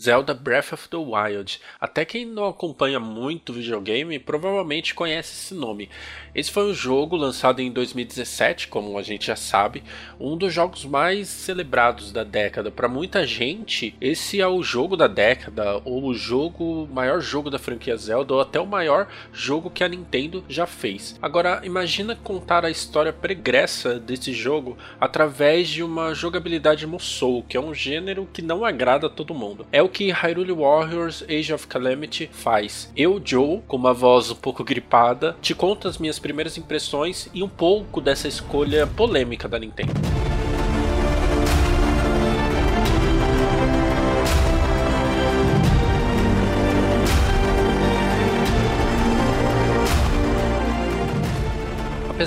Zelda Breath of the Wild. Até quem não acompanha muito videogame provavelmente conhece esse nome. Esse foi um jogo lançado em 2017, como a gente já sabe, um dos jogos mais celebrados da década. Para muita gente, esse é o jogo da década, ou o jogo maior jogo da franquia Zelda, ou até o maior jogo que a Nintendo já fez. Agora, imagina contar a história pregressa desse jogo através de uma jogabilidade Musou, que é um gênero que não agrada a todo mundo. É o que Hyrule Warriors Age of Calamity faz. Eu, Joe, com uma voz um pouco gripada, te conto as minhas primeiras impressões e um pouco dessa escolha polêmica da Nintendo.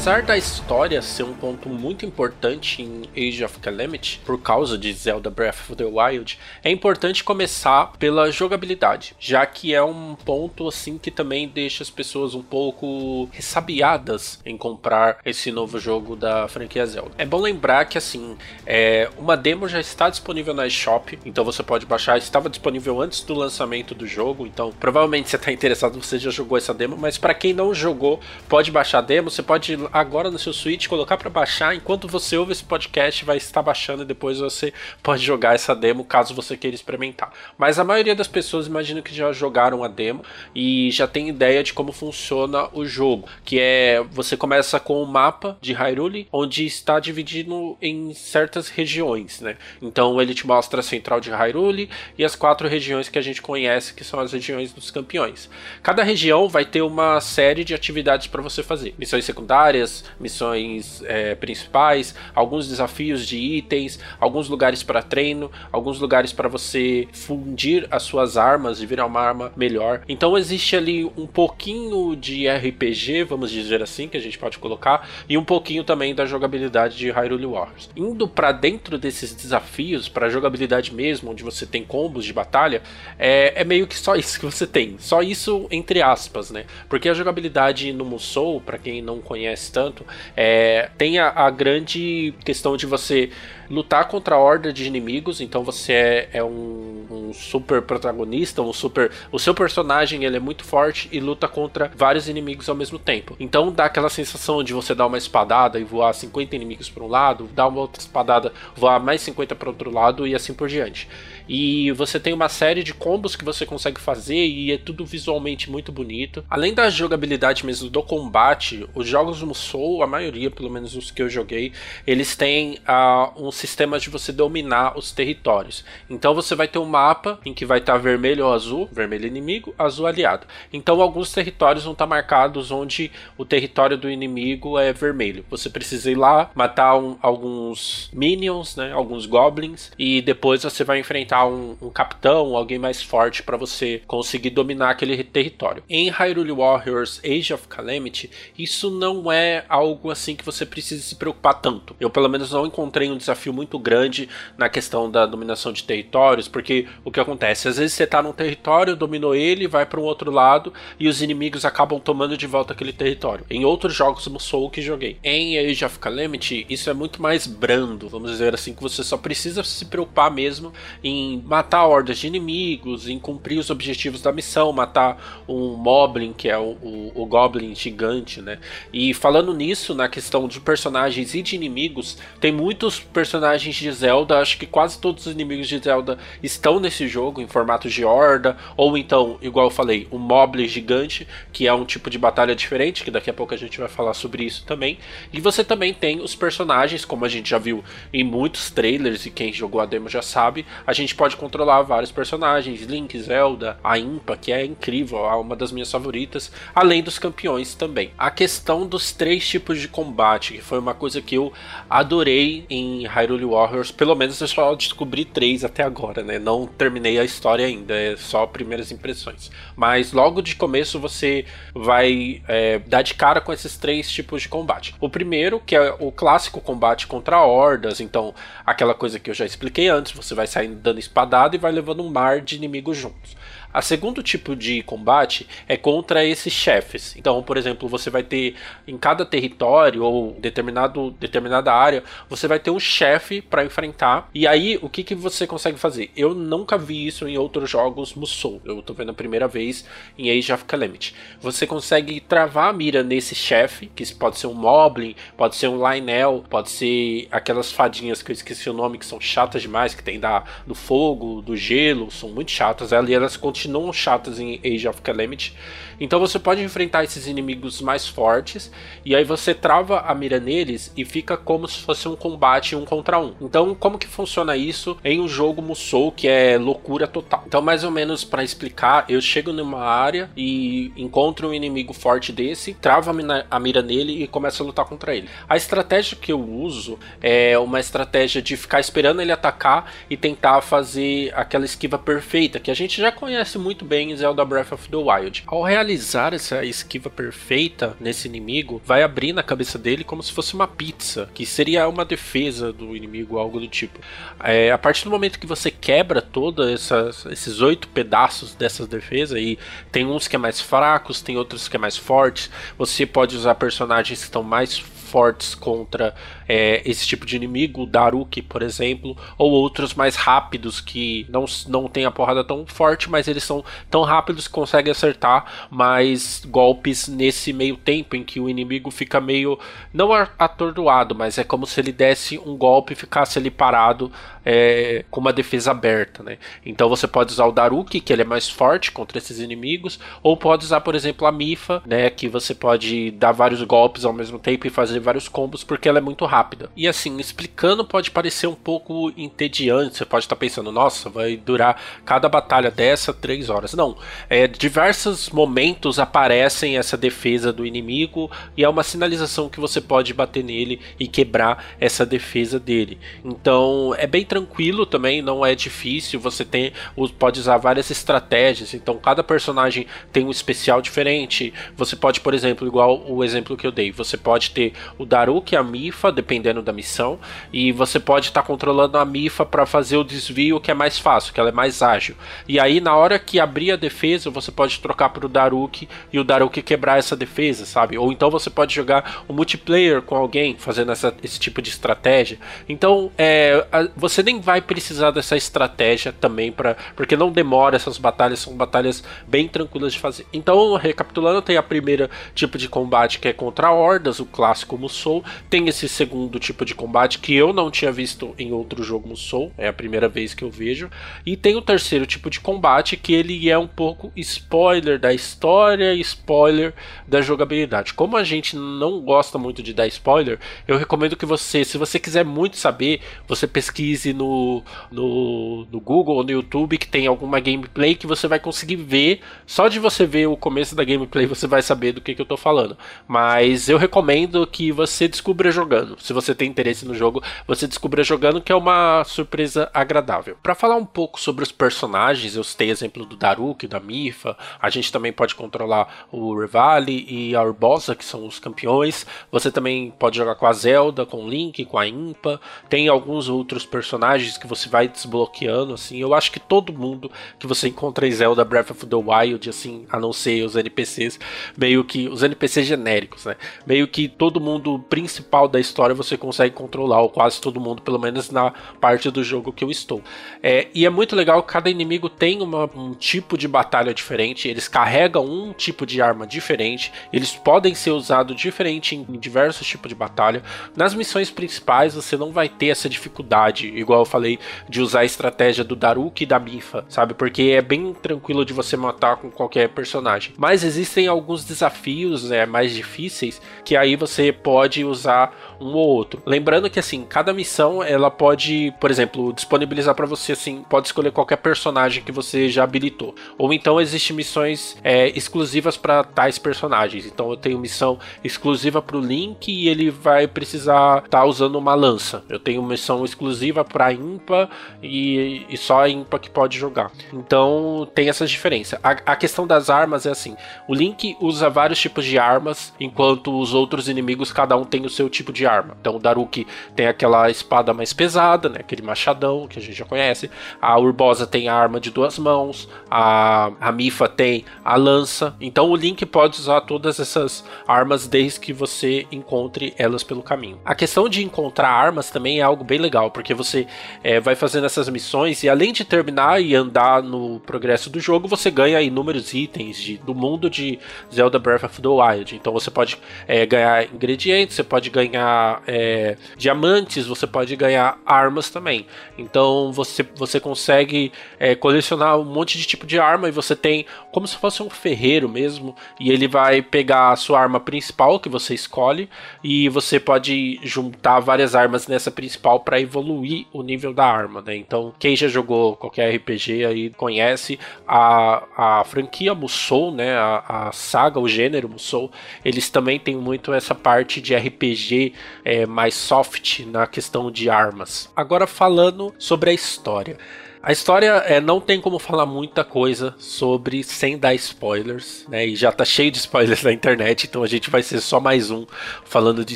Apesar da história ser um ponto muito importante em Age of Calamity, por causa de Zelda Breath of the Wild, é importante começar pela jogabilidade, já que é um ponto assim que também deixa as pessoas um pouco ressabiadas em comprar esse novo jogo da franquia Zelda. É bom lembrar que assim, é, uma demo já está disponível na eShop, então você pode baixar, estava disponível antes do lançamento do jogo, então provavelmente você está interessado, você já jogou essa demo, mas para quem não jogou, pode baixar a demo, você pode agora no seu Switch, colocar para baixar. Enquanto você ouve esse podcast, vai estar baixando e depois você pode jogar essa demo caso você queira experimentar. Mas a maioria das pessoas imagino que já jogaram a demo e já tem ideia de como funciona o jogo, que é você começa com o um mapa de Hyrule, onde está dividido em certas regiões, né? Então ele te mostra a central de Hyrule e as quatro regiões que a gente conhece, que são as regiões dos campeões. Cada região vai ter uma série de atividades para você fazer, missões secundárias secundárias, missões é, principais, alguns desafios de itens, alguns lugares para treino, alguns lugares para você fundir as suas armas e virar uma arma melhor. Então existe ali um pouquinho de RPG, vamos dizer assim, que a gente pode colocar, e um pouquinho também da jogabilidade de Hyrule Warriors. Indo para dentro desses desafios, para jogabilidade mesmo, onde você tem combos de batalha, é, é meio que só isso que você tem. Só isso entre aspas, né? Porque a jogabilidade no Musou, para quem não conhece tanto, é, tem a, a, grande questão de você lutar contra a horda de inimigos, então você é, é um, um, super protagonista, um super. O seu personagem ele é muito forte e luta contra vários inimigos ao mesmo tempo. Então dá aquela sensação de você dar uma espadada e voar 50 inimigos para um lado, dar uma outra espadada, voar mais 50 para outro lado e assim por diante. E você tem uma série de combos que você consegue fazer e é tudo visualmente muito bonito. Além da jogabilidade mesmo do combate, os jogos no Soul, a maioria, pelo menos os que eu joguei, eles têm uh, um sistema de você dominar os territórios. Então você vai ter um mapa em que vai estar tá vermelho ou azul, vermelho inimigo, azul aliado. Então alguns territórios vão estar tá marcados onde o território do inimigo é vermelho. Você precisa ir lá, matar um, alguns minions, né, alguns goblins, e depois você vai enfrentar um, um capitão, alguém mais forte para você conseguir dominar aquele território. Em Hyrule Warriors Age of Calamity, isso não é algo assim que você precisa se preocupar tanto. Eu pelo menos não encontrei um desafio muito grande na questão da dominação de territórios, porque o que acontece, às vezes você tá num território, dominou ele, vai para um outro lado e os inimigos acabam tomando de volta aquele território. Em outros jogos no Soul que joguei. Em Age of Calamity, isso é muito mais brando, vamos dizer assim, que você só precisa se preocupar mesmo em matar hordas de inimigos, em cumprir os objetivos da missão, matar um Moblin, que é o, o, o Goblin gigante, né? E falando nisso, na questão de personagens e de inimigos, tem muitos personagens de Zelda, acho que quase todos os inimigos de Zelda estão nesse jogo, em formato de horda, ou então, igual eu falei, um Moblin gigante, que é um tipo de batalha diferente, que daqui a pouco a gente vai falar sobre isso também. E você também tem os personagens, como a gente já viu em muitos trailers, e quem jogou a demo já sabe, a gente gente pode controlar vários personagens, Link, Zelda, a Impa, que é incrível, é uma das minhas favoritas, além dos campeões também. A questão dos três tipos de combate, que foi uma coisa que eu adorei em Hyrule Warriors, pelo menos eu só descobri três até agora, né? Não terminei a história ainda, é só primeiras impressões. Mas logo de começo você vai é, dar de cara com esses três tipos de combate. O primeiro, que é o clássico combate contra hordas, então aquela coisa que eu já expliquei antes, você vai saindo dando espadada e vai levando um mar de inimigos juntos. A segundo tipo de combate é contra esses chefes. Então, por exemplo, você vai ter em cada território ou determinado, determinada área, você vai ter um chefe para enfrentar. E aí, o que, que você consegue fazer? Eu nunca vi isso em outros jogos Musou. Eu tô vendo a primeira vez em Age of Calamity. Você consegue travar a mira nesse chefe, que pode ser um Moblin, pode ser um Lionel, pode ser aquelas fadinhas que eu esqueci o nome, que são chatas demais, que tem da, do fogo, do gelo, são muito chatas. Ali elas continuam chatas em Age of Calamity. Então você pode enfrentar esses inimigos mais fortes e aí você trava a mira neles e fica como se fosse um combate um contra um. Então como que funciona isso em um jogo Musou que é loucura total? Então mais ou menos para explicar, eu chego numa área e encontro um inimigo forte desse, travo a mira nele e começo a lutar contra ele. A estratégia que eu uso é uma estratégia de ficar esperando ele atacar e tentar fazer aquela esquiva perfeita que a gente já conhece muito bem em Zelda Breath of the Wild. Ao realizar essa esquiva perfeita nesse inimigo, vai abrir na cabeça dele como se fosse uma pizza, que seria uma defesa do inimigo, algo do tipo. É, a partir do momento que você quebra todos esses oito pedaços dessas defesas, e tem uns que é mais fracos, tem outros que é mais fortes, você pode usar personagens que estão mais fortes contra é, esse tipo de inimigo, o Daruki, por exemplo, ou outros mais rápidos que não, não tem a porrada tão forte, mas eles são tão rápidos que conseguem acertar mais golpes nesse meio tempo em que o inimigo fica meio não atordoado, mas é como se ele desse um golpe e ficasse ali parado é, com uma defesa aberta, né? Então você pode usar o Daruki, que ele é mais forte contra esses inimigos, ou pode usar, por exemplo, a Mifa, né, que você pode dar vários golpes ao mesmo tempo e fazer vários combos porque ela é muito rápida. E assim, explicando pode parecer um pouco entediante, você pode estar pensando, nossa, vai durar cada batalha dessa três horas. Não, é, diversos momentos aparecem essa defesa do inimigo e é uma sinalização que você pode bater nele e quebrar essa defesa dele. Então é bem tranquilo também, não é difícil, você tem, pode usar várias estratégias, então cada personagem tem um especial diferente. Você pode, por exemplo, igual o exemplo que eu dei, você pode ter o Daruki e a Mifa, dependendo da missão, e você pode estar tá controlando a Mifa para fazer o desvio que é mais fácil, que ela é mais ágil. E aí, na hora que abrir a defesa, você pode trocar para o Daruki e o Daruki quebrar essa defesa, sabe? Ou então você pode jogar o multiplayer com alguém fazendo essa, esse tipo de estratégia. Então, é, você nem vai precisar dessa estratégia também para porque não demora essas batalhas, são batalhas bem tranquilas de fazer. Então, recapitulando, tem a primeira tipo de combate que é contra hordas, o clássico Musou. Tem esse segundo tipo de combate que eu não tinha visto em outro jogo Musou, é a primeira vez que eu vejo. E tem o terceiro tipo de combate que ele é um pouco spoiler da história, spoiler da jogabilidade. Como a gente não gosta muito de dar spoiler, eu recomendo que você, se você quiser muito saber, você pesquise no, no, no Google ou no YouTube que tem alguma gameplay que você vai conseguir ver. Só de você ver o começo da gameplay você vai saber do que, que eu tô falando. Mas eu recomendo que você descubra jogando. Se você tem interesse no jogo, você descubra jogando, que é uma surpresa agradável. Para falar um pouco sobre os personagens, eu citei exemplo do Daruki, da Mifa. A gente também pode controlar o Revali e a Urbosa, que são os campeões. Você também pode jogar com a Zelda, com o Link, com a Impa. Tem alguns outros personagens que você vai desbloqueando, assim. Eu acho que todo mundo que você encontra em Zelda Breath of the Wild, assim, a não ser os NPCs, meio que os NPCs genéricos, né? Meio que todo mundo principal da história você consegue controlar, ou quase todo mundo, pelo menos na parte do jogo que eu estou. É, e é muito legal cada inimigo tem uma, um tipo de batalha diferente, eles carregam um tipo de arma diferente, eles podem ser usados diferente em, em diversos tipos de batalha. Nas missões principais você não vai ter essa dificuldade, igual eu falei, de usar a estratégia do Daruki e da Mifa, sabe? Porque é bem tranquilo de você matar com qualquer personagem. Mas existem alguns desafios né, mais difíceis que aí você pode usar um ou outro. Lembrando que assim, cada missão ela pode, por exemplo, disponibilizar para você assim, pode escolher qualquer personagem que você já habilitou. Ou então existem missões é, exclusivas para tais personagens. Então eu tenho missão exclusiva para o Link e ele vai precisar estar tá usando uma lança. Eu tenho missão exclusiva para Impa e, e, só a Impa que pode jogar. Então tem essas diferenças. A, a questão das armas é assim: o Link usa vários tipos de armas, enquanto os outros inimigos cada um tem o seu tipo de arma. Então o Daruk tem aquela espada mais pesada, né? Aquele machadão que a gente já conhece. A Urbosa tem a arma de duas mãos. A, a Mifa tem a lança. Então o Link pode usar todas essas armas desde que você encontre elas pelo caminho. A questão de encontrar armas também é algo bem legal, porque você é, vai fazendo essas missões e além de terminar e andar no progresso do jogo, você ganha inúmeros itens de, do mundo de Zelda Breath of the Wild. Então você pode é, ganhar ingredientes, você pode ganhar é, diamantes, você pode ganhar armas também. Então você, você consegue é, colecionar um monte de tipo de arma e você tem como se fosse um ferreiro mesmo. E ele vai pegar a sua arma principal que você escolhe e você pode juntar várias armas nessa principal para evoluir o nível da arma. Né? Então quem já jogou qualquer RPG aí conhece a, a franquia Musou, né? a, a saga, o gênero Musou, eles também têm muito essa parte de RPG é, mais soft na questão de armas. Agora falando sobre a história. A história é, não tem como falar muita coisa sobre sem dar spoilers, né? E já tá cheio de spoilers na internet, então a gente vai ser só mais um falando de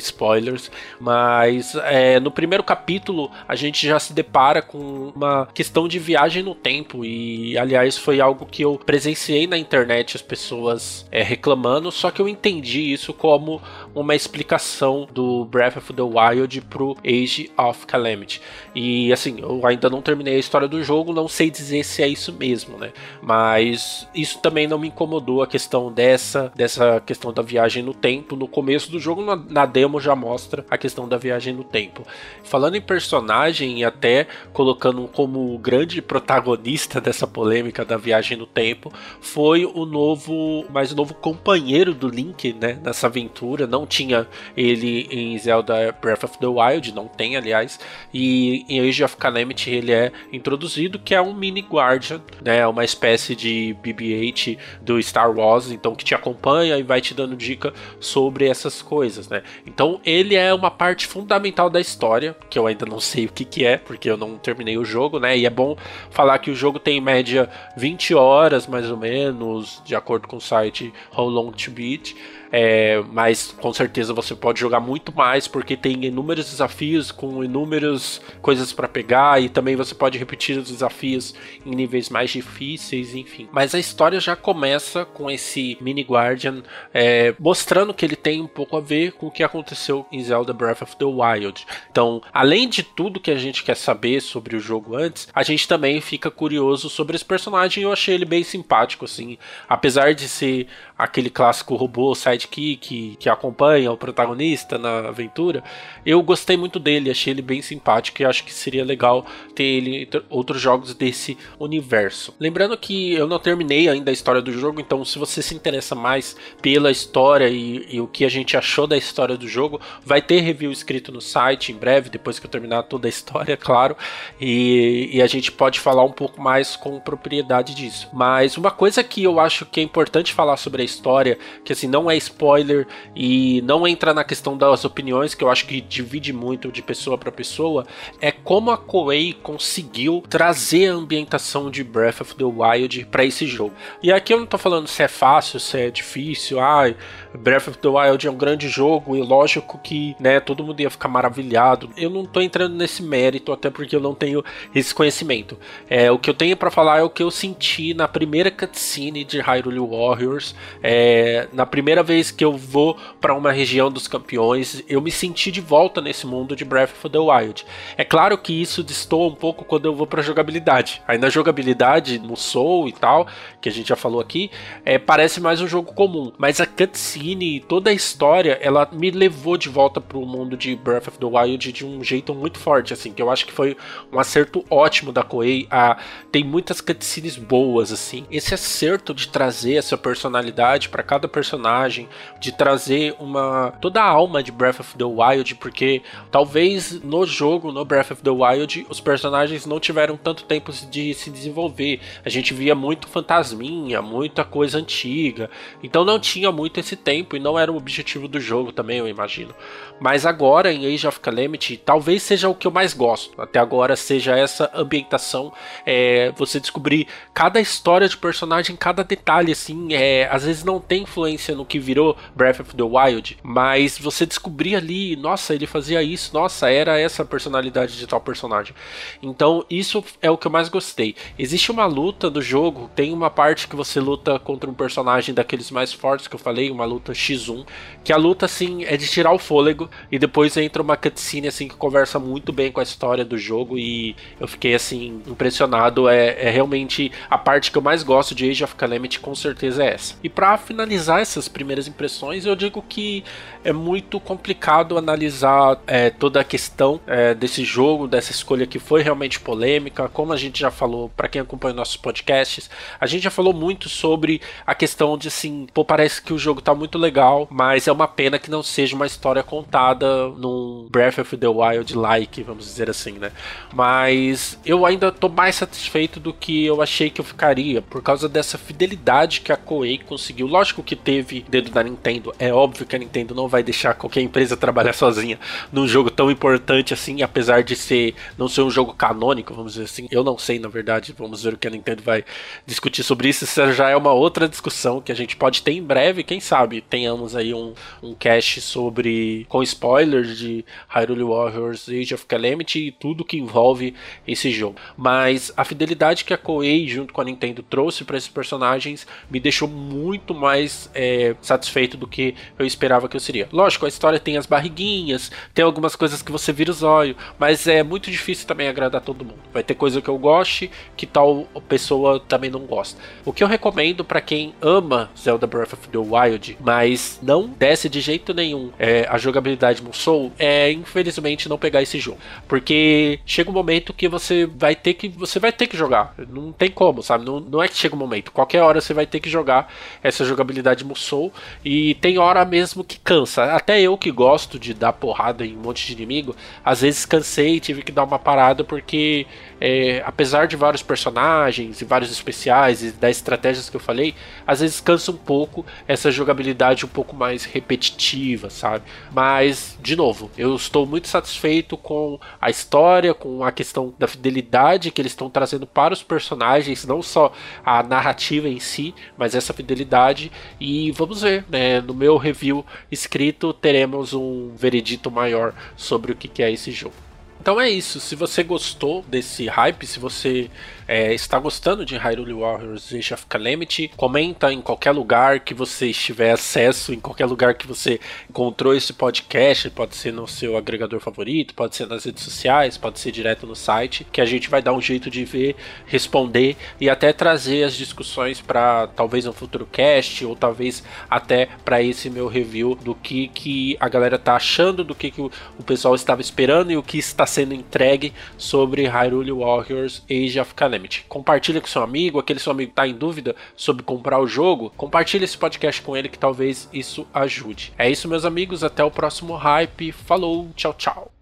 spoilers. Mas é, no primeiro capítulo a gente já se depara com uma questão de viagem no tempo. E aliás, foi algo que eu presenciei na internet as pessoas é, reclamando, só que eu entendi isso como uma explicação do Breath of the Wild pro Age of Calamity. E assim, eu ainda não terminei a história do jogo não sei dizer se é isso mesmo, né? Mas isso também não me incomodou a questão dessa, dessa questão da viagem no tempo. No começo do jogo, na, na demo já mostra a questão da viagem no tempo. Falando em personagem e até colocando como grande protagonista dessa polêmica da viagem no tempo, foi o novo, mais novo companheiro do Link, né? Nessa aventura. Não tinha ele em Zelda Breath of the Wild, não tem, aliás. E em Age of Calamity ele é introduzido que é um mini Guardian, né? Uma espécie de BB-8 do Star Wars, então que te acompanha e vai te dando dica sobre essas coisas, né? Então ele é uma parte fundamental da história, que eu ainda não sei o que, que é, porque eu não terminei o jogo, né? E é bom falar que o jogo tem em média 20 horas, mais ou menos, de acordo com o site How Long to Beat. É, mas com certeza você pode jogar muito mais porque tem inúmeros desafios com inúmeras coisas para pegar e também você pode repetir os desafios em níveis mais difíceis, enfim. Mas a história já começa com esse mini Guardian é, mostrando que ele tem um pouco a ver com o que aconteceu em Zelda Breath of the Wild. Então, além de tudo que a gente quer saber sobre o jogo antes, a gente também fica curioso sobre esse personagem. Eu achei ele bem simpático, assim, apesar de ser aquele clássico robô sidekick que acompanha o protagonista na aventura, eu gostei muito dele, achei ele bem simpático e acho que seria legal ter ele em outros jogos desse universo. Lembrando que eu não terminei ainda a história do jogo, então se você se interessa mais pela história e, e o que a gente achou da história do jogo, vai ter review escrito no site em breve, depois que eu terminar toda a história, claro, e, e a gente pode falar um pouco mais com propriedade disso. Mas uma coisa que eu acho que é importante falar sobre a história, que assim, não é spoiler e não entra na questão das opiniões, que eu acho que divide muito de pessoa para pessoa, é como a Koei conseguiu trazer a ambientação de Breath of the Wild para esse jogo. E aqui eu não tô falando se é fácil, se é difícil, ah, Breath of the Wild é um grande jogo e lógico que, né, todo mundo ia ficar maravilhado. Eu não tô entrando nesse mérito, até porque eu não tenho esse conhecimento. É, o que eu tenho para falar é o que eu senti na primeira cutscene de Hyrule Warriors, é, na primeira vez que eu vou para uma região dos campeões, eu me senti de volta nesse mundo de Breath of the Wild. É claro que isso destoa um pouco quando eu vou para jogabilidade. Aí na jogabilidade, no Soul e tal, que a gente já falou aqui, é, parece mais um jogo comum. Mas a cutscene e toda a história, ela me levou de volta para o mundo de Breath of the Wild de um jeito muito forte, assim, que eu acho que foi um acerto ótimo da Koei. Ah, tem muitas cutscenes boas, assim. Esse acerto de trazer essa personalidade para cada personagem, de trazer uma toda a alma de Breath of the Wild, porque talvez no jogo, no Breath of the Wild, os personagens não tiveram tanto tempo de se desenvolver. A gente via muito fantasminha, muita coisa antiga, então não tinha muito esse tempo e não era o objetivo do jogo também, eu imagino. Mas agora em Age of Calamity, talvez seja o que eu mais gosto. Até agora seja essa ambientação, é, você descobrir cada história de personagem, cada detalhe, assim, é, às vezes não tem influência no que virou Breath of the Wild, mas você descobria ali, nossa, ele fazia isso, nossa, era essa personalidade de tal personagem. Então, isso é o que eu mais gostei. Existe uma luta do jogo, tem uma parte que você luta contra um personagem daqueles mais fortes que eu falei, uma luta X1, que a luta assim é de tirar o fôlego e depois entra uma cutscene assim que conversa muito bem com a história do jogo e eu fiquei assim impressionado. É, é realmente a parte que eu mais gosto de Age of Calamity, com certeza é essa. E para finalizar essas primeiras impressões, eu digo que é muito complicado analisar é, toda a questão é, desse jogo, dessa escolha que foi realmente polêmica. Como a gente já falou, para quem acompanha nossos podcasts, a gente já falou muito sobre a questão de assim, pô, parece que o jogo tá muito legal, mas é uma pena que não seja uma história contada num Breath of the Wild like, vamos dizer assim, né? Mas eu ainda tô mais satisfeito do que eu achei que eu ficaria, por causa dessa fidelidade que a Koei conseguiu. Lógico que teve dedo da Nintendo, é óbvio que a Nintendo não vai deixar qualquer empresa trabalhar sozinha num jogo tão importante assim, apesar de ser não ser um jogo canônico, vamos dizer assim. Eu não sei, na verdade, vamos ver o que a Nintendo vai discutir sobre isso. Isso já é uma outra discussão que a gente pode ter em breve, quem sabe tenhamos aí um, um cast sobre com spoilers de Hyrule Warriors Age of Calamity e tudo que envolve esse jogo. Mas a fidelidade que a Koei junto com a Nintendo trouxe para esses personagens me deixou muito mais é, satisfeito do que eu esperava que eu seria. Lógico, a história tem as barriguinhas, tem algumas coisas que você vira os olhos, mas é muito difícil também agradar todo mundo. Vai ter coisa que eu goste, que tal pessoa também não gosta. O que eu recomendo para quem ama Zelda Breath of the Wild, mas não desce de jeito nenhum. É, a jogabilidade Musou, é infelizmente não pegar esse jogo, porque chega um momento que você vai ter que você vai ter que jogar, não tem como, sabe? Não, não é que chega um momento, qualquer hora você vai ter que jogar essa jogabilidade Musou e tem hora mesmo que cansa. Até eu que gosto de dar porrada em um monte de inimigo, às vezes cansei e tive que dar uma parada porque, é, apesar de vários personagens e vários especiais e das estratégias que eu falei, às vezes cansa um pouco essa jogabilidade um pouco mais repetitiva, sabe? Mas, de novo, eu estou muito satisfeito com a história, com a questão da fidelidade que eles estão trazendo para os personagens, não só a narrativa em si, mas essa fidelidade. E vamos ver, né? No meu review escrito teremos um veredito maior sobre o que é esse jogo. Então é isso. Se você gostou desse hype, se você é, está gostando de Hyrule Warriors Age of Calamity, comenta em qualquer lugar que você estiver acesso, em qualquer lugar que você encontrou esse podcast, pode ser no seu agregador favorito, pode ser nas redes sociais, pode ser direto no site, que a gente vai dar um jeito de ver, responder e até trazer as discussões para talvez um futuro cast ou talvez até para esse meu review do que, que a galera tá achando, do que, que o, o pessoal estava esperando e o que está sendo entregue sobre Hyrule Warriors Age of Calamity. Compartilha com seu amigo, aquele seu amigo que está em dúvida sobre comprar o jogo, compartilha esse podcast com ele que talvez isso ajude. É isso, meus amigos, até o próximo hype. Falou, tchau, tchau.